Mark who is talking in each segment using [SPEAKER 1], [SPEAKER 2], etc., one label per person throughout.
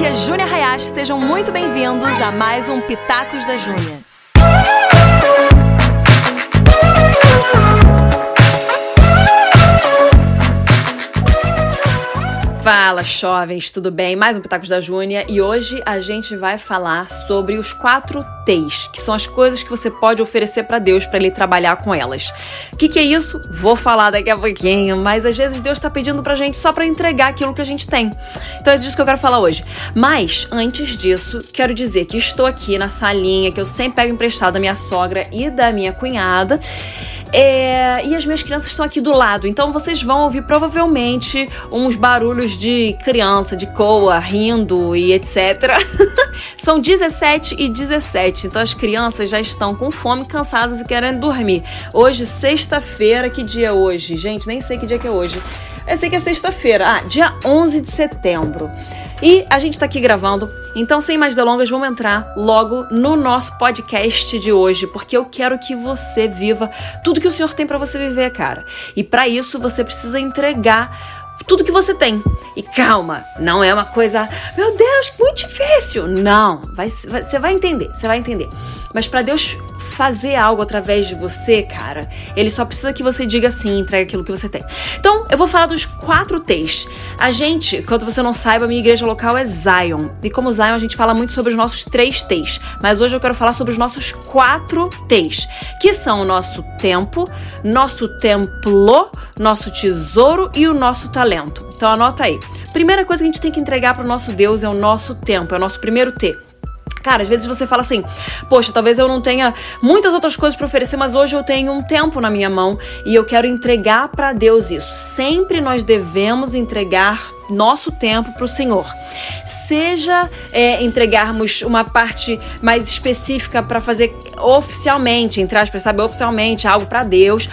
[SPEAKER 1] aqui é Júnia Hayashi, sejam muito bem-vindos a mais um Pitacos da Júnia. Fala, jovens, tudo bem? Mais um Pitacos da Júnia e hoje a gente vai falar sobre os quatro T's, que são as coisas que você pode oferecer para Deus para ele trabalhar com elas. O que, que, é isso? Vou falar daqui a pouquinho, mas às vezes Deus está pedindo pra gente só para entregar aquilo que a gente tem. Então é disso que eu quero falar hoje. Mas antes disso, quero dizer que estou aqui na salinha que eu sempre pego emprestado da minha sogra e da minha cunhada. É, e as minhas crianças estão aqui do lado, então vocês vão ouvir provavelmente uns barulhos de criança, de coa, rindo e etc. São 17 e 17, então as crianças já estão com fome, cansadas e querendo dormir. Hoje, sexta-feira, que dia é hoje? Gente, nem sei que dia que é hoje. Eu sei que é sexta-feira. Ah, dia 11 de setembro. E a gente tá aqui gravando, então sem mais delongas, vamos entrar logo no nosso podcast de hoje, porque eu quero que você viva tudo que o Senhor tem para você viver, cara. E para isso você precisa entregar tudo que você tem. E calma, não é uma coisa, meu Deus, muito difícil. Não, vai, vai, você vai entender, você vai entender. Mas para Deus fazer algo através de você, cara, ele só precisa que você diga sim, entregue aquilo que você tem. Então, eu vou falar dos quatro T's. A gente, quando você não saiba, minha igreja local é Zion. E como Zion, a gente fala muito sobre os nossos três T's. Mas hoje eu quero falar sobre os nossos quatro T's, que são o nosso tempo, nosso templo, nosso tesouro e o nosso talento. Então anota aí. Primeira coisa que a gente tem que entregar para o nosso Deus é o nosso tempo, é o nosso primeiro T. Cara, às vezes você fala assim: Poxa, talvez eu não tenha muitas outras coisas para oferecer, mas hoje eu tenho um tempo na minha mão e eu quero entregar para Deus isso. Sempre nós devemos entregar nosso tempo para o Senhor. Seja é, entregarmos uma parte mais específica para fazer oficialmente, entre aspas, sabe, oficialmente algo para Deus,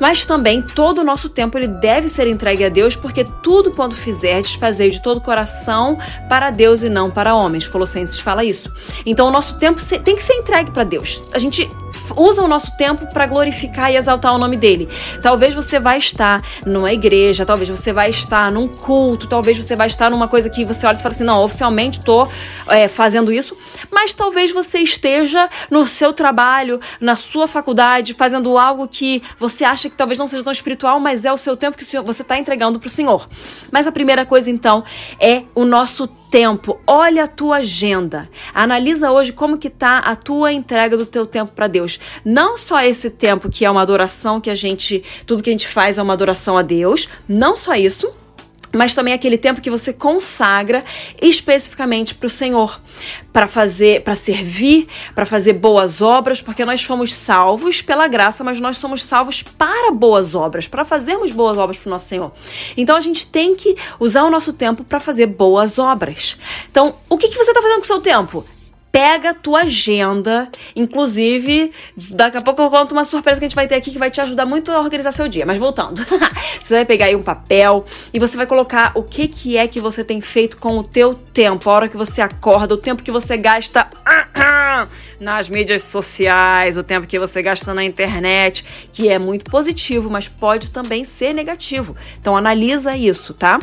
[SPEAKER 1] mas também todo o nosso tempo ele deve ser entregue a Deus, porque tudo quando fizerdes, fazer de todo o coração para Deus e não para homens. Colossenses fala isso. Então o nosso tempo tem que ser entregue para Deus. A gente usa o nosso tempo para glorificar e exaltar o nome dele. Talvez você vai estar numa igreja, talvez você vai estar num culto, talvez você vai estar numa coisa que você olha e fala assim, não, oficialmente estou é, fazendo isso, mas talvez você esteja no seu trabalho, na sua faculdade, fazendo algo que você acha que talvez não seja tão espiritual, mas é o seu tempo que você está entregando para o Senhor. Mas a primeira coisa então é o nosso tempo. Olha a tua agenda. Analisa hoje como que tá a tua entrega do teu tempo para Deus. Não só esse tempo que é uma adoração que a gente, tudo que a gente faz é uma adoração a Deus, não só isso, mas também aquele tempo que você consagra especificamente para o Senhor, para fazer, para servir, para fazer boas obras, porque nós fomos salvos pela graça, mas nós somos salvos para boas obras, para fazermos boas obras para o nosso Senhor. Então a gente tem que usar o nosso tempo para fazer boas obras. Então, o que, que você está fazendo com o seu tempo? Pega a tua agenda. Inclusive, daqui a pouco eu conto uma surpresa que a gente vai ter aqui que vai te ajudar muito a organizar seu dia. Mas voltando, você vai pegar aí um papel e você vai colocar o que, que é que você tem feito com o teu tempo, a hora que você acorda, o tempo que você gasta nas mídias sociais, o tempo que você gasta na internet, que é muito positivo, mas pode também ser negativo. Então analisa isso, tá?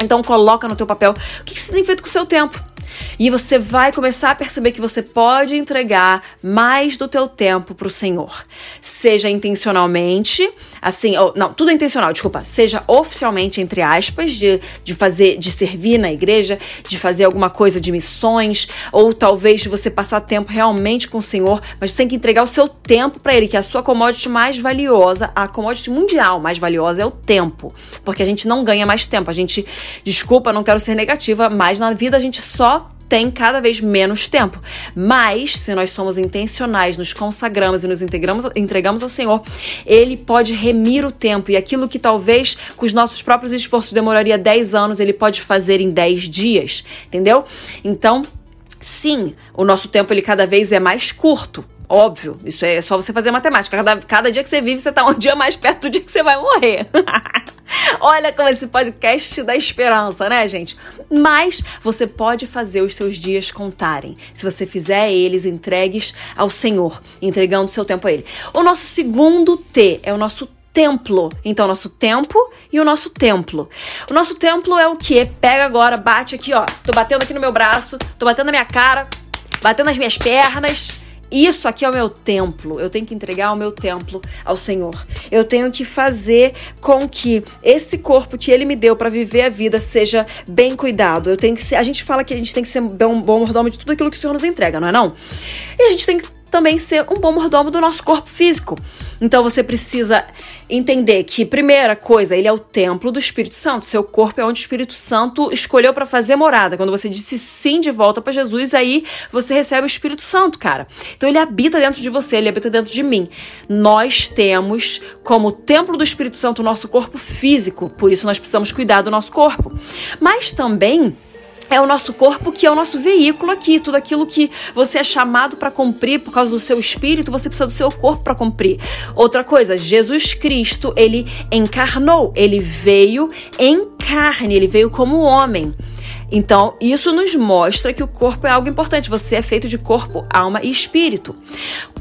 [SPEAKER 1] Então coloca no teu papel o que, que você tem feito com o seu tempo. E você vai começar a perceber que você pode entregar mais do teu tempo para o Senhor. Seja intencionalmente, assim, ou, não, tudo é intencional, desculpa. Seja oficialmente, entre aspas, de, de fazer, de servir na igreja, de fazer alguma coisa de missões, ou talvez você passar tempo realmente com o Senhor, mas você tem que entregar o seu tempo para Ele, que é a sua commodity mais valiosa, a commodity mundial mais valiosa é o tempo. Porque a gente não ganha mais tempo. A gente, desculpa, não quero ser negativa, mas na vida a gente só tem cada vez menos tempo. Mas, se nós somos intencionais, nos consagramos e nos integramos, entregamos ao Senhor, Ele pode remir o tempo. E aquilo que talvez com os nossos próprios esforços demoraria 10 anos, Ele pode fazer em 10 dias. Entendeu? Então, sim, o nosso tempo ele cada vez é mais curto. Óbvio, isso é só você fazer matemática. Cada, cada dia que você vive, você está um dia mais perto do dia que você vai morrer. Olha como esse podcast dá esperança, né, gente? Mas você pode fazer os seus dias contarem. Se você fizer eles entregues ao Senhor, entregando seu tempo a Ele. O nosso segundo T é o nosso templo. Então, nosso tempo e o nosso templo. O nosso templo é o que? Pega agora, bate aqui, ó. Tô batendo aqui no meu braço, tô batendo na minha cara, batendo nas minhas pernas. Isso aqui é o meu templo. Eu tenho que entregar o meu templo ao Senhor. Eu tenho que fazer com que esse corpo que Ele me deu para viver a vida seja bem cuidado. Eu tenho que ser. A gente fala que a gente tem que ser um bom mordomo de tudo aquilo que o Senhor nos entrega, não é não? E a gente tem que também ser um bom mordomo do nosso corpo físico. Então você precisa entender que, primeira coisa, ele é o templo do Espírito Santo. Seu corpo é onde o Espírito Santo escolheu para fazer morada. Quando você disse sim de volta para Jesus, aí você recebe o Espírito Santo, cara. Então ele habita dentro de você, ele habita dentro de mim. Nós temos como templo do Espírito Santo o nosso corpo físico, por isso nós precisamos cuidar do nosso corpo. Mas também é o nosso corpo que é o nosso veículo aqui. Tudo aquilo que você é chamado para cumprir por causa do seu espírito, você precisa do seu corpo para cumprir. Outra coisa, Jesus Cristo, ele encarnou, ele veio em carne, ele veio como homem. Então, isso nos mostra que o corpo é algo importante. Você é feito de corpo, alma e espírito.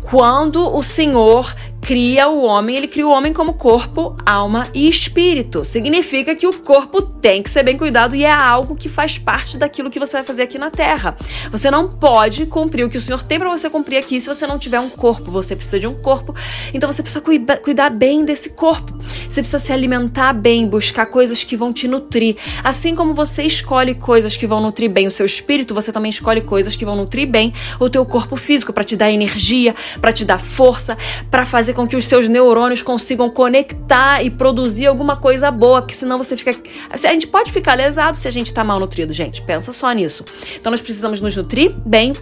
[SPEAKER 1] Quando o Senhor cria o homem, ele cria o homem como corpo, alma e espírito. Significa que o corpo tem que ser bem cuidado e é algo que faz parte daquilo que você vai fazer aqui na Terra. Você não pode cumprir o que o Senhor tem para você cumprir aqui se você não tiver um corpo. Você precisa de um corpo, então você precisa cuida cuidar bem desse corpo. Você precisa se alimentar bem, buscar coisas que vão te nutrir. Assim como você escolhe coisas que vão nutrir bem o seu espírito, você também escolhe coisas que vão nutrir bem o teu corpo físico para te dar energia, para te dar força, para fazer com que os seus neurônios consigam conectar e produzir alguma coisa boa, porque senão você fica. A gente pode ficar lesado se a gente está mal nutrido, gente. Pensa só nisso. Então nós precisamos nos nutrir bem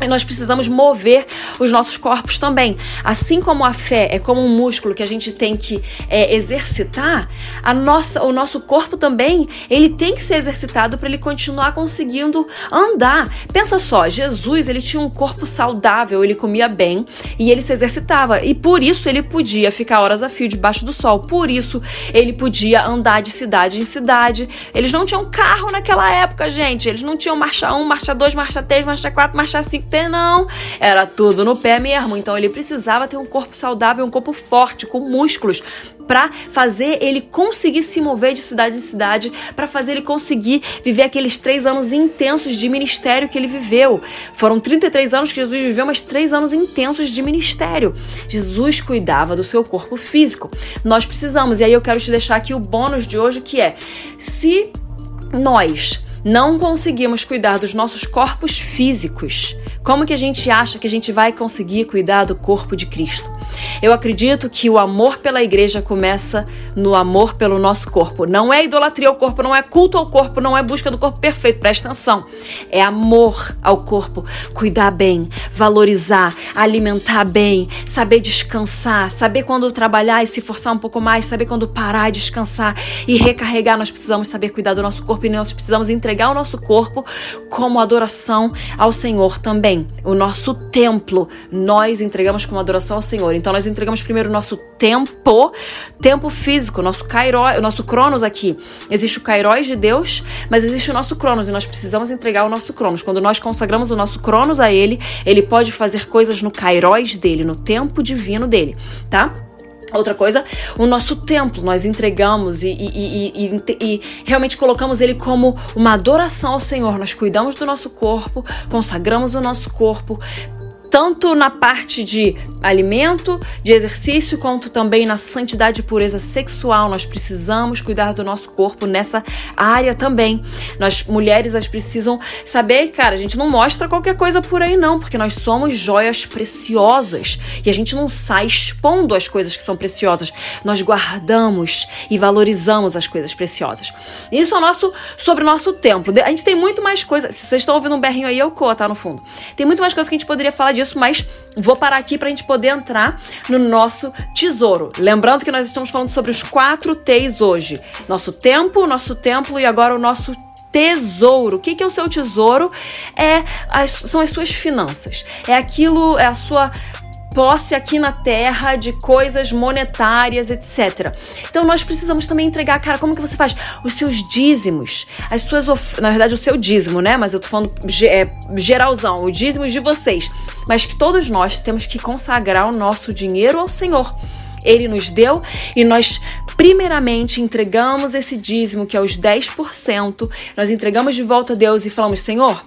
[SPEAKER 1] e nós precisamos mover os nossos corpos também. Assim como a fé é como um músculo que a gente tem que é, exercitar, a nossa, o nosso corpo também ele tem que ser exercitado para ele continuar conseguindo andar. Pensa só, Jesus ele tinha um corpo saudável, ele comia bem e ele se exercitava e por isso ele podia ficar horas a fio debaixo do sol. Por isso ele podia andar de cidade em cidade. Eles não tinham carro naquela época, gente. Eles não tinham marcha 1, marcha 2, marcha 3, marcha 4, marcha 5 ter, não. Era tudo no pé mesmo. Então ele precisava ter um corpo saudável, um corpo forte, com músculos, para fazer ele conseguir se mover de cidade em cidade, para fazer ele conseguir viver aqueles três anos intensos de ministério que ele viveu. Foram 33 anos que Jesus viveu, mas três anos intensos de ministério. Jesus cuidava do seu corpo físico. Nós precisamos, e aí eu quero te deixar aqui o bônus de hoje que é: se nós não conseguimos cuidar dos nossos corpos físicos, como que a gente acha que a gente vai conseguir cuidar do corpo de Cristo? Eu acredito que o amor pela igreja começa no amor pelo nosso corpo. Não é idolatria ao corpo, não é culto ao corpo, não é busca do corpo perfeito. Presta atenção. É amor ao corpo. Cuidar bem, valorizar, alimentar bem, saber descansar, saber quando trabalhar e se forçar um pouco mais, saber quando parar e descansar e recarregar. Nós precisamos saber cuidar do nosso corpo e nós precisamos entregar o nosso corpo como adoração ao Senhor também. O nosso templo nós entregamos como adoração ao Senhor. Então nós entregamos primeiro o nosso tempo, tempo físico, nosso kairos, o nosso cronos aqui. Existe o kairos de Deus, mas existe o nosso cronos e nós precisamos entregar o nosso cronos. Quando nós consagramos o nosso cronos a ele, ele pode fazer coisas no kairos dele, no tempo divino dele, tá? Outra coisa, o nosso templo, nós entregamos e, e, e, e, realmente colocamos ele como uma adoração ao Senhor. Nós cuidamos do nosso corpo, consagramos o nosso corpo, tanto na parte de alimento, de exercício, quanto também na santidade e pureza sexual. Nós precisamos cuidar do nosso corpo nessa área também. Nós mulheres as precisam saber, cara, a gente não mostra qualquer coisa por aí não, porque nós somos joias preciosas e a gente não sai expondo as coisas que são preciosas. Nós guardamos e valorizamos as coisas preciosas. Isso é nosso sobre o nosso templo. A gente tem muito mais coisa. Se vocês estão ouvindo um berrinho aí, é o Coa, tá no fundo. Tem muito mais coisa que a gente poderia falar de disso, mas vou parar aqui para a gente poder entrar no nosso tesouro. Lembrando que nós estamos falando sobre os quatro T's hoje: nosso tempo, nosso templo e agora o nosso tesouro. O que, que é o seu tesouro? É as, são as suas finanças. É aquilo, é a sua posse aqui na terra de coisas monetárias, etc. Então nós precisamos também entregar, cara, como que você faz? Os seus dízimos, as suas, na verdade o seu dízimo, né? Mas eu tô falando é, geralzão, o dízimo de vocês. Mas que todos nós temos que consagrar o nosso dinheiro ao Senhor. ele nos deu e nós primeiramente entregamos esse dízimo, que é os 10%, nós entregamos de volta a Deus e falamos: Senhor,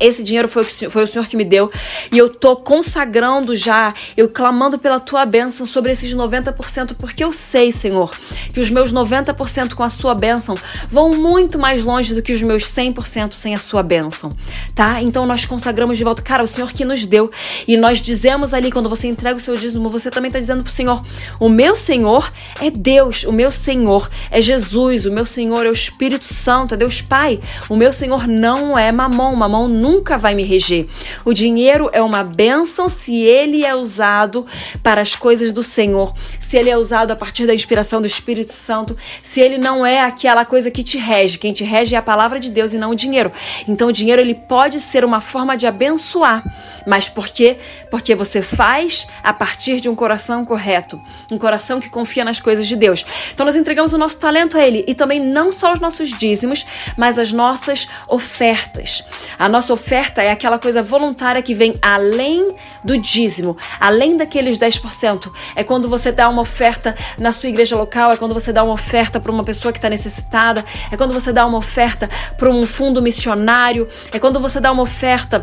[SPEAKER 1] esse dinheiro foi o, foi o Senhor que me deu. E eu tô consagrando já, eu clamando pela tua bênção sobre esses 90%, porque eu sei, Senhor, que os meus 90% com a sua bênção vão muito mais longe do que os meus 100% sem a sua bênção, tá? Então nós consagramos de volta, cara, o Senhor que nos deu. E nós dizemos ali, quando você entrega o seu dízimo, você também tá dizendo pro Senhor: o meu Senhor é Deus, o meu Senhor é Jesus, o meu Senhor é o Espírito Santo, é Deus Pai, o meu Senhor não é mamão, mamão nunca vai me reger. O dinheiro é uma bênção se ele é usado para as coisas do Senhor, se ele é usado a partir da inspiração do Espírito Santo, se ele não é aquela coisa que te rege. Quem te rege é a palavra de Deus e não o dinheiro. Então o dinheiro ele pode ser uma forma de abençoar, mas por quê? Porque você faz a partir de um coração correto, um coração que confia nas coisas de Deus. Então nós entregamos o nosso talento a ele e também não só os nossos dízimos, mas as nossas ofertas. A nossa oferta é aquela coisa voluntária que vem além do dízimo, além daqueles 10%. É quando você dá uma oferta na sua igreja local, é quando você dá uma oferta para uma pessoa que está necessitada, é quando você dá uma oferta para um fundo missionário, é quando você dá uma oferta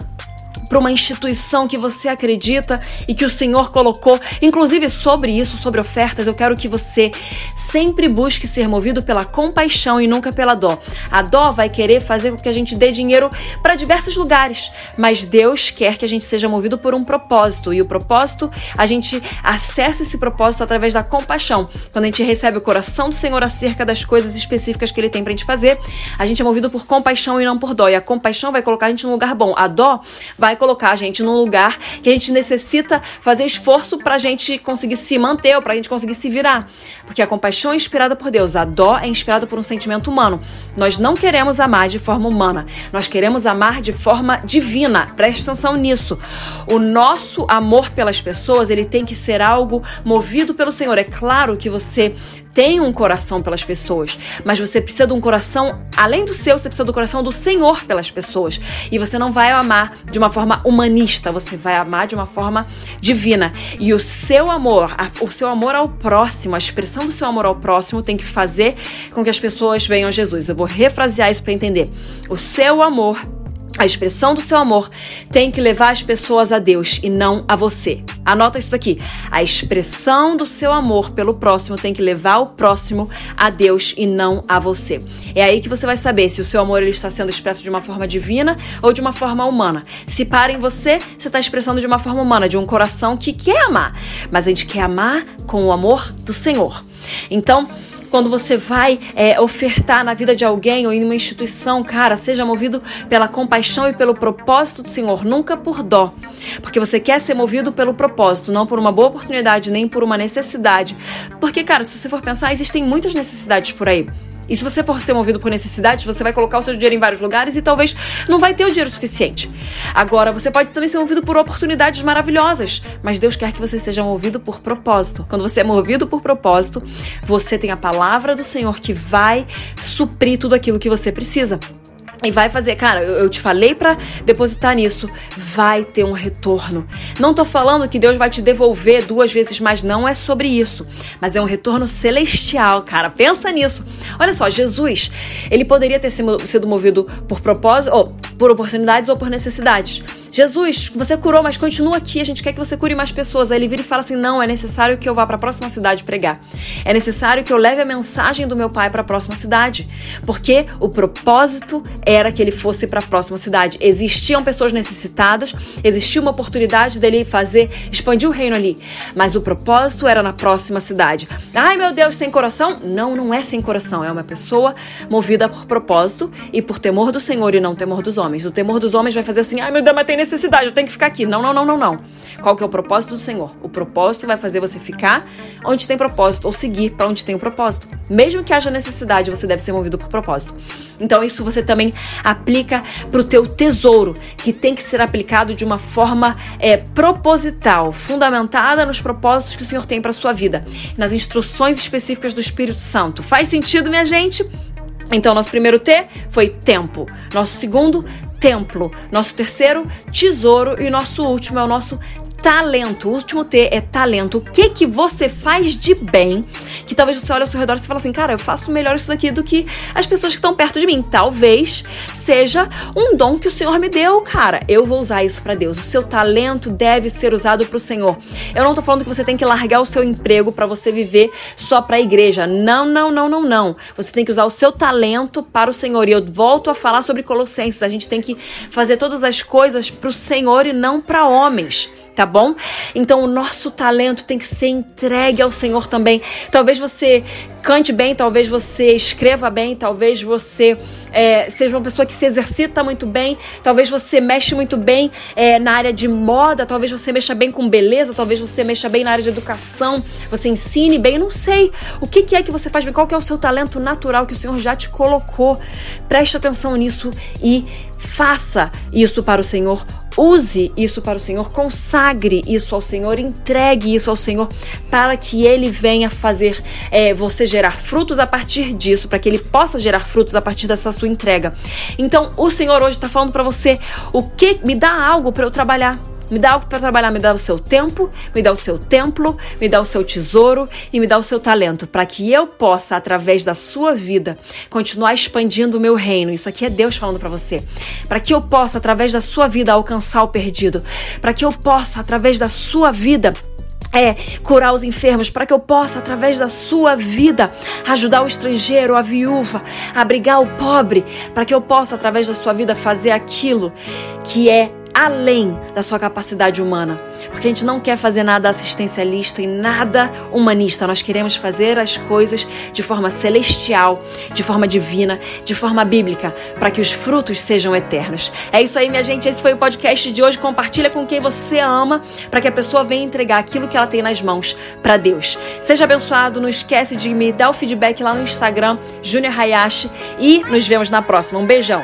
[SPEAKER 1] para uma instituição que você acredita e que o Senhor colocou. Inclusive, sobre isso, sobre ofertas, eu quero que você sempre busque ser movido pela compaixão e nunca pela dó. A dó vai querer fazer com que a gente dê dinheiro para diversos lugares, mas Deus quer que a gente seja movido por um propósito e o propósito, a gente acessa esse propósito através da compaixão. Quando a gente recebe o coração do Senhor acerca das coisas específicas que ele tem pra gente fazer, a gente é movido por compaixão e não por dó. E a compaixão vai colocar a gente num lugar bom. A dó vai colocar a gente num lugar que a gente necessita fazer esforço para a gente conseguir se manter ou para a gente conseguir se virar. Porque a compaixão é inspirada por Deus, a dó é inspirada por um sentimento humano. Nós não queremos amar de forma humana, nós queremos amar de forma divina. Preste atenção nisso. O nosso amor pelas pessoas, ele tem que ser algo movido pelo Senhor. É claro que você tem um coração pelas pessoas, mas você precisa de um coração, além do seu, você precisa do coração do Senhor pelas pessoas. E você não vai amar de uma forma humanista, você vai amar de uma forma divina. E o seu amor, o seu amor ao próximo, a expressão do seu amor ao próximo tem que fazer com que as pessoas venham a Jesus. Eu vou refrasear isso para entender. O seu amor a expressão do seu amor tem que levar as pessoas a Deus e não a você. Anota isso aqui. A expressão do seu amor pelo próximo tem que levar o próximo a Deus e não a você. É aí que você vai saber se o seu amor ele está sendo expresso de uma forma divina ou de uma forma humana. Se para em você, você está expressando de uma forma humana, de um coração que quer amar. Mas a gente quer amar com o amor do Senhor. Então, quando você vai é, ofertar na vida de alguém ou em uma instituição, cara, seja movido pela compaixão e pelo propósito do Senhor, nunca por dó. Porque você quer ser movido pelo propósito, não por uma boa oportunidade, nem por uma necessidade. Porque, cara, se você for pensar, existem muitas necessidades por aí. E se você for ser movido por necessidade, você vai colocar o seu dinheiro em vários lugares e talvez não vai ter o dinheiro suficiente. Agora, você pode também ser movido por oportunidades maravilhosas, mas Deus quer que você seja movido por propósito. Quando você é movido por propósito, você tem a palavra do Senhor que vai suprir tudo aquilo que você precisa. E vai fazer, cara, eu, te falei para depositar nisso, vai ter um retorno. Não tô falando que Deus vai te devolver duas vezes mais, não é sobre isso, mas é um retorno celestial, cara. Pensa nisso. Olha só, Jesus, ele poderia ter sido movido por propósito, ou por oportunidades ou por necessidades. Jesus, você curou, mas continua aqui, a gente quer que você cure mais pessoas. Aí ele vira e fala assim: não, é necessário que eu vá para a próxima cidade pregar. É necessário que eu leve a mensagem do meu pai para a próxima cidade. Porque o propósito era que ele fosse para a próxima cidade. Existiam pessoas necessitadas, existia uma oportunidade dele fazer, expandir o reino ali. Mas o propósito era na próxima cidade. Ai meu Deus, sem coração? Não, não é sem coração. É uma pessoa movida por propósito e por temor do Senhor e não temor dos homens. O temor dos homens vai fazer assim: ai meu Deus, mas tem necessidade, eu tenho que ficar aqui. Não, não, não, não, não. Qual que é o propósito do Senhor? O propósito vai fazer você ficar onde tem propósito ou seguir para onde tem o propósito. Mesmo que haja necessidade, você deve ser movido por propósito. Então isso você também aplica para o teu tesouro, que tem que ser aplicado de uma forma é, proposital, fundamentada nos propósitos que o Senhor tem para sua vida, nas instruções específicas do Espírito Santo. Faz sentido, minha gente? Então, nosso primeiro T foi tempo. Nosso segundo, templo. Nosso terceiro, tesouro. E nosso último é o nosso talento. O último T é talento. O que que você faz de bem? Que talvez você olhe ao seu redor e fale assim, cara, eu faço melhor isso daqui do que as pessoas que estão perto de mim. Talvez seja um dom que o Senhor me deu, cara. Eu vou usar isso para Deus. O seu talento deve ser usado para o Senhor. Eu não tô falando que você tem que largar o seu emprego para você viver só para a igreja. Não, não, não, não, não. Você tem que usar o seu talento para o Senhor. E eu volto a falar sobre Colossenses. A gente tem que fazer todas as coisas para o Senhor e não para homens tá bom? Então o nosso talento tem que ser entregue ao Senhor também. Talvez você cante bem, talvez você escreva bem, talvez você é, seja uma pessoa que se exercita muito bem, talvez você mexe muito bem é, na área de moda, talvez você mexa bem com beleza, talvez você mexa bem na área de educação, você ensine bem, não sei. O que, que é que você faz bem? Qual que é o seu talento natural que o Senhor já te colocou? Preste atenção nisso e faça isso para o Senhor Use isso para o Senhor, consagre isso ao Senhor, entregue isso ao Senhor para que Ele venha fazer é, você gerar frutos a partir disso, para que Ele possa gerar frutos a partir dessa sua entrega. Então, o Senhor hoje está falando para você: o que me dá algo para eu trabalhar? Me dá algo para trabalhar, me dá o seu tempo, me dá o seu templo, me dá o seu tesouro e me dá o seu talento, para que eu possa, através da sua vida, continuar expandindo o meu reino. Isso aqui é Deus falando para você. Para que eu possa, através da sua vida, alcançar o perdido. Para que eu possa, através da sua vida, é curar os enfermos, para que eu possa, através da sua vida, ajudar o estrangeiro, a viúva, abrigar o pobre, para que eu possa, através da sua vida, fazer aquilo que é além da sua capacidade humana. Porque a gente não quer fazer nada assistencialista e nada humanista. Nós queremos fazer as coisas de forma celestial, de forma divina, de forma bíblica, para que os frutos sejam eternos. É isso aí, minha gente. Esse foi o podcast de hoje. Compartilha com quem você ama, para que a pessoa venha entregar aquilo que ela tem nas mãos para Deus. Seja abençoado. Não esquece de me dar o feedback lá no Instagram, Junior Hayashi. E nos vemos na próxima. Um beijão.